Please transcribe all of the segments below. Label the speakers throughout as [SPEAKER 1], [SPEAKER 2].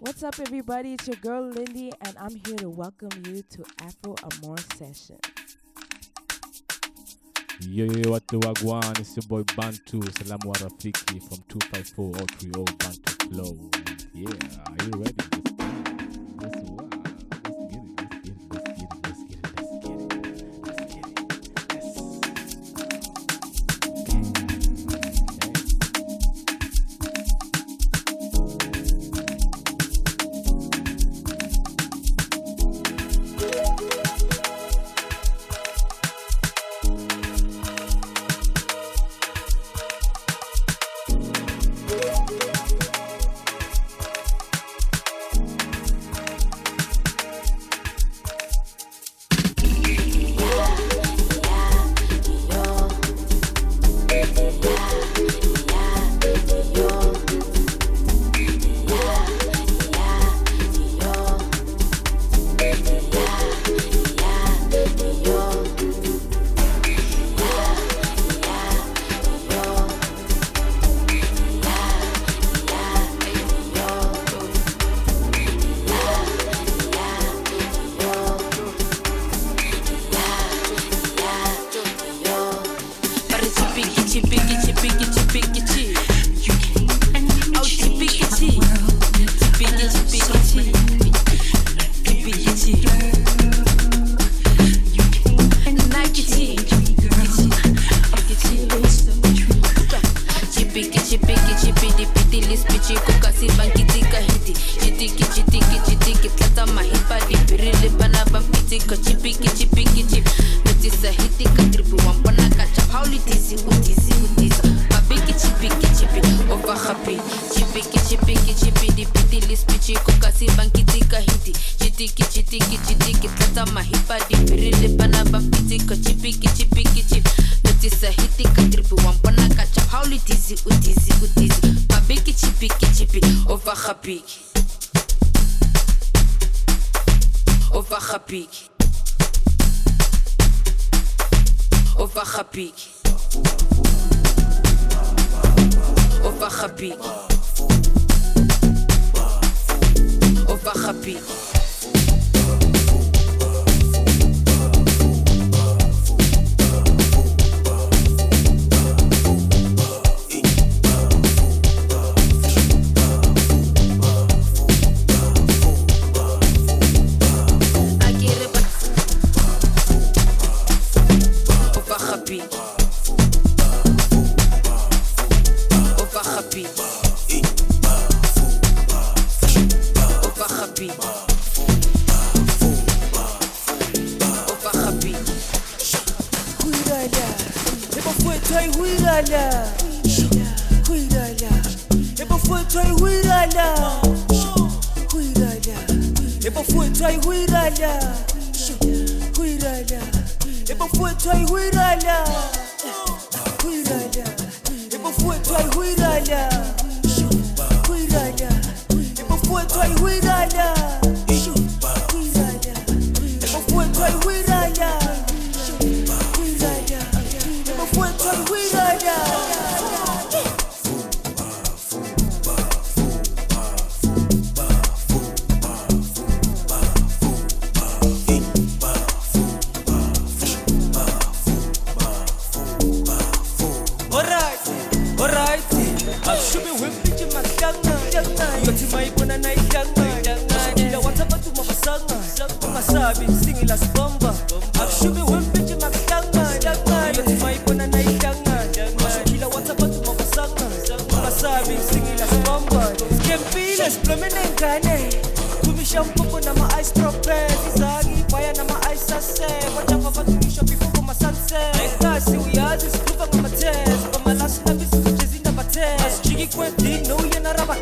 [SPEAKER 1] What's up, everybody? It's your girl Lindy, and I'm here to welcome you to Afro Amor Session.
[SPEAKER 2] Yo, yo, what the wagwan? It's your boy Ban2, Salamu Rafiki from 254 030 Bantu Flow. Yeah, are you ready? Let's. Let's
[SPEAKER 3] chitiki chitiki chitiki tlatsa mahipa dipiri le bana ba mpitsi ka chipiki chipiki
[SPEAKER 4] chipiki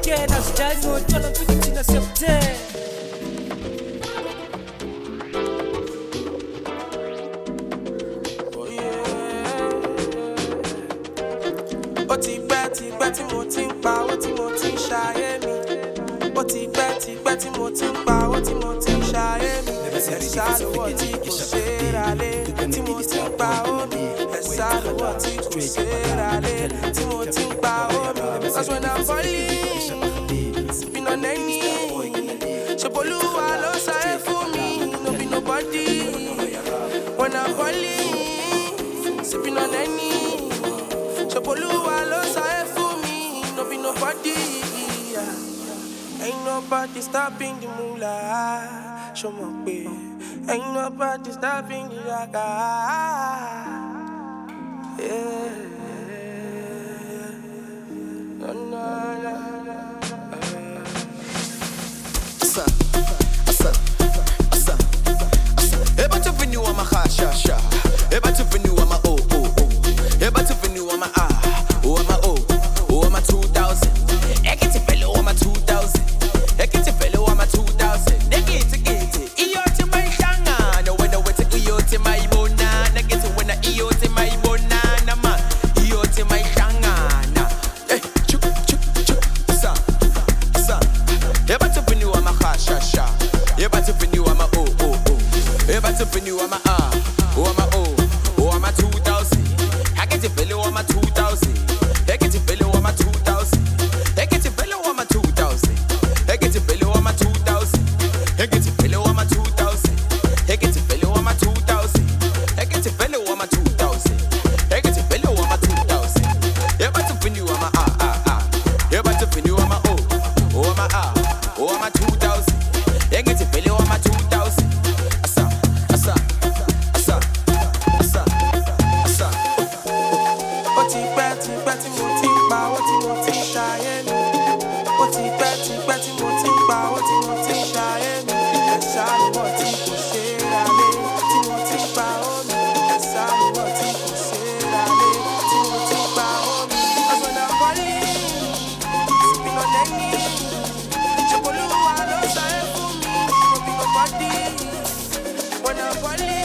[SPEAKER 4] uyena rabakena sidlali ngotshwala mfiki thina siyabuthen
[SPEAKER 5] ó ti pẹ́ ti pẹ́ tí mo ti ń pa ó tí mo ti ń ṣayé mi. Ó ti pẹ́ ti pẹ́ tí mo ti ń pa ó tí mo ti ń ṣayé mi. Ẹ̀sà lówó tí kò ṣe é ra tí mo ti ń pa ó mi ẹ̀sà lówó tí kò ṣe é ra tí mo ti ń pa ó mi. That's when I'm falling. Sipping on any. Sepoluwa ló sáré fún mi. No be nobody.
[SPEAKER 6] When
[SPEAKER 5] I'm falling. Sipping on any. Sepoluwa ló sáré fún mi. No be nobody. Ain't nobody stopping the moolah. Show my way. Ain't nobody stopping the raga. Yeah.
[SPEAKER 6] Eba tu venu ama ha sha. Sha Eba tu venu ama oh
[SPEAKER 7] my 2000. up on it.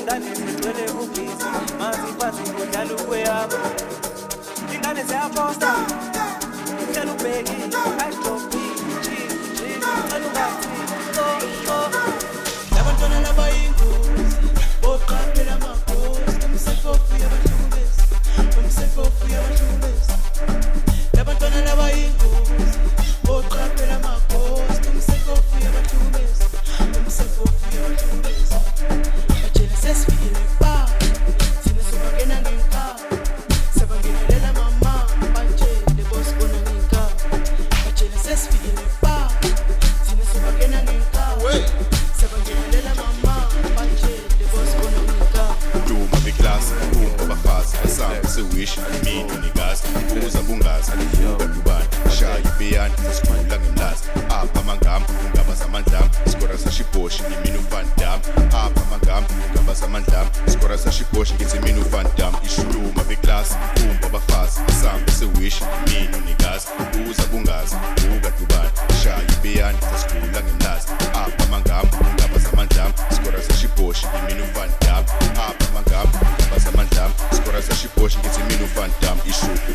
[SPEAKER 7] ingane zigcwele ubhizi mazikwazi kodlala ukweyabo ingane ziyaposta hlele ubheki
[SPEAKER 8] bayani sasikhulula ngemlazi apha amangam ngaba zamandlam isikora sashiboshi ngimina uvandam apha amangam ngaba zamandlam isikora sashiboshi ngithi mina uvandam ishuluma beklasi umba abafazi isambe sewishi mina unikazi uza kungazi ukadubani shaya ibeyani sasikhulula ngemlazi apha amangam ngaba zamandlam isikora sashiboshi ngimina uvandam apha amangam ngaba zamandlam isikora sashiboshi ngithi
[SPEAKER 7] mina uvandam
[SPEAKER 9] ishulu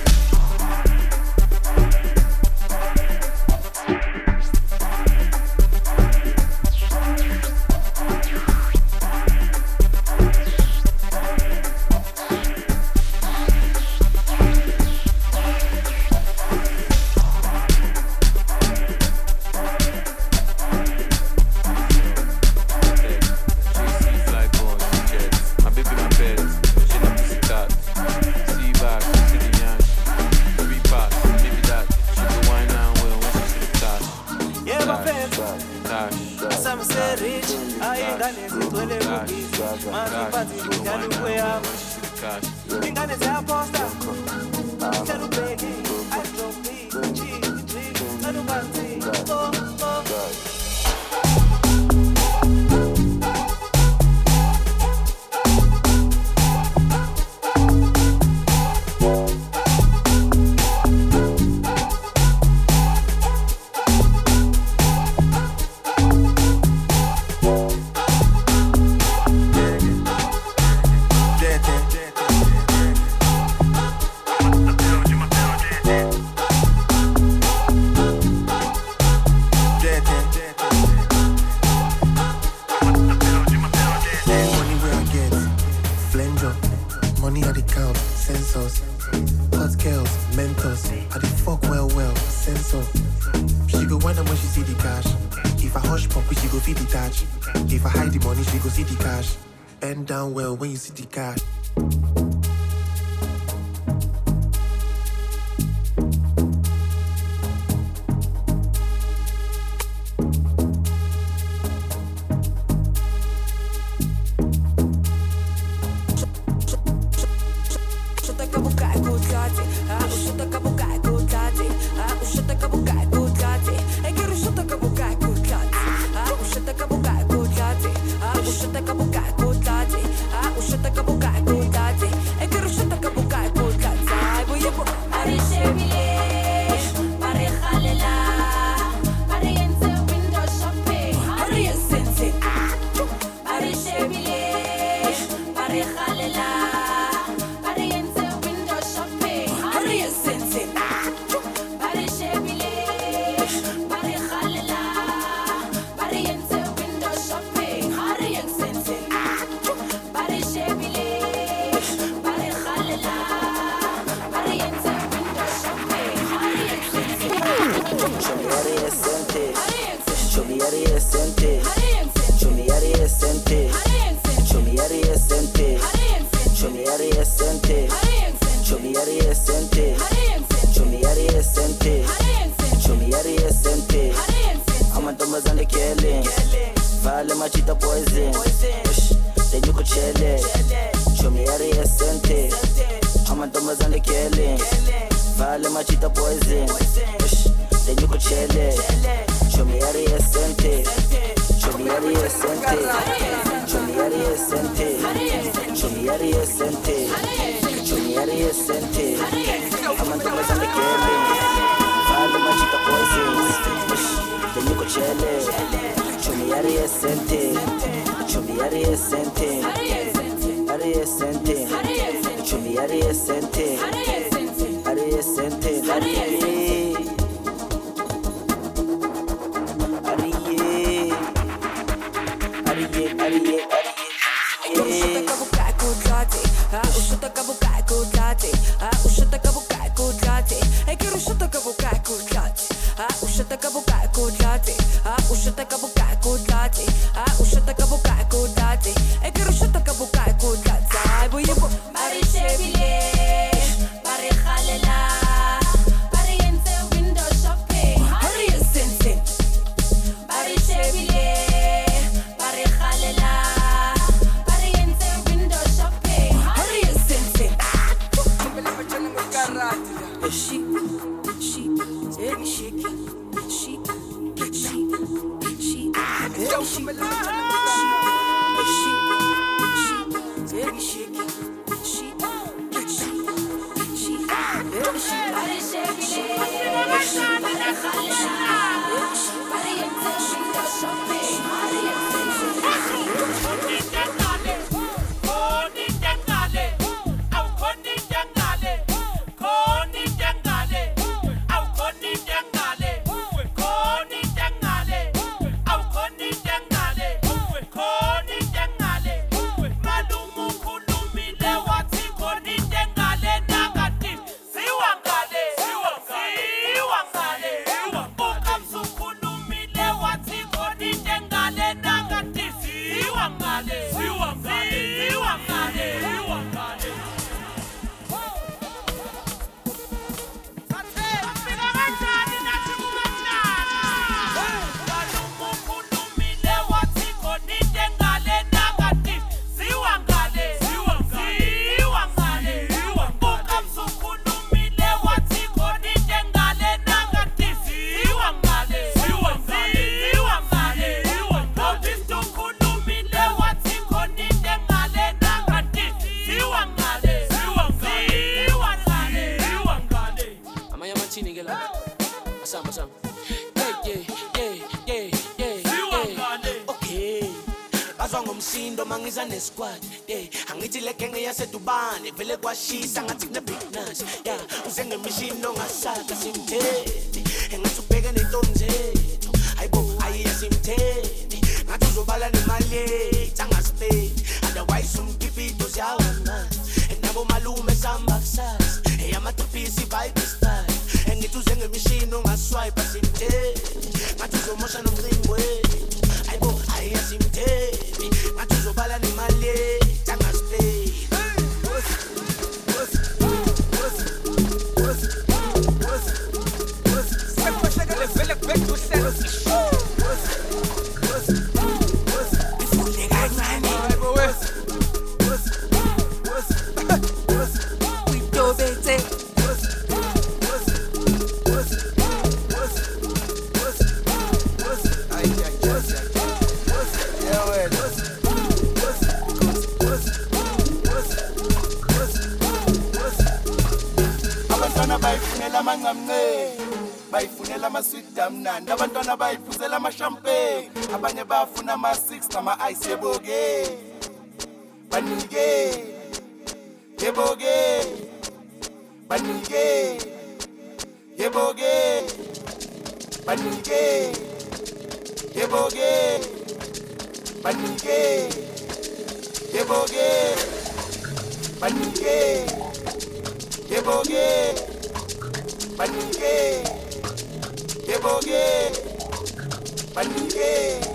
[SPEAKER 9] Então eu vou instigar. rumors and the
[SPEAKER 10] killing. Vale machita poison. Then you could chill it. Show me area sente. Chama dummas and the killing. Vale machita poison. Then you could chill it. Show me area sente. Show me area sente. Show me area sente. Show me area sente. Show me area sente. Chama dummas and the killing. Vale machita poison niko chele chumi yari esente chumi yari
[SPEAKER 9] esente ari esente chumi yari esente ari esente
[SPEAKER 11] ari esente ușă, că
[SPEAKER 10] bucai cu tati Ușă, că bucai cu
[SPEAKER 9] tati Ai chiar ușă, că bucai cu tati
[SPEAKER 3] i wish that i could go back Ah, usha taka buka
[SPEAKER 12] kudati. Ah, usha taka buka kudati. Ah, usha taka yasedubane vele kwashisa ngathi kune big nuts yeah uze ngemishini ongasaka simthethi. Engathi ubheke nentombi zethu hayibo ayiye simthethi. Ngathi uzobala nemali yethu angasipeni otherwise umkipito ziyawangani nabo malume samba kusasa. Eyamatripisi vibe style. Engithi uze ongaswipe simthethi ngathi uzomosha nomcingo wethu. Hayibo ayiye simthethi. Ngathi uzobala nemali yethu
[SPEAKER 13] I say boge, banuge, yeboge, banuge, yeboge, banige. yeboge, banuge, yeboge, banuge, yeboge, banuge, yeboge, banuge.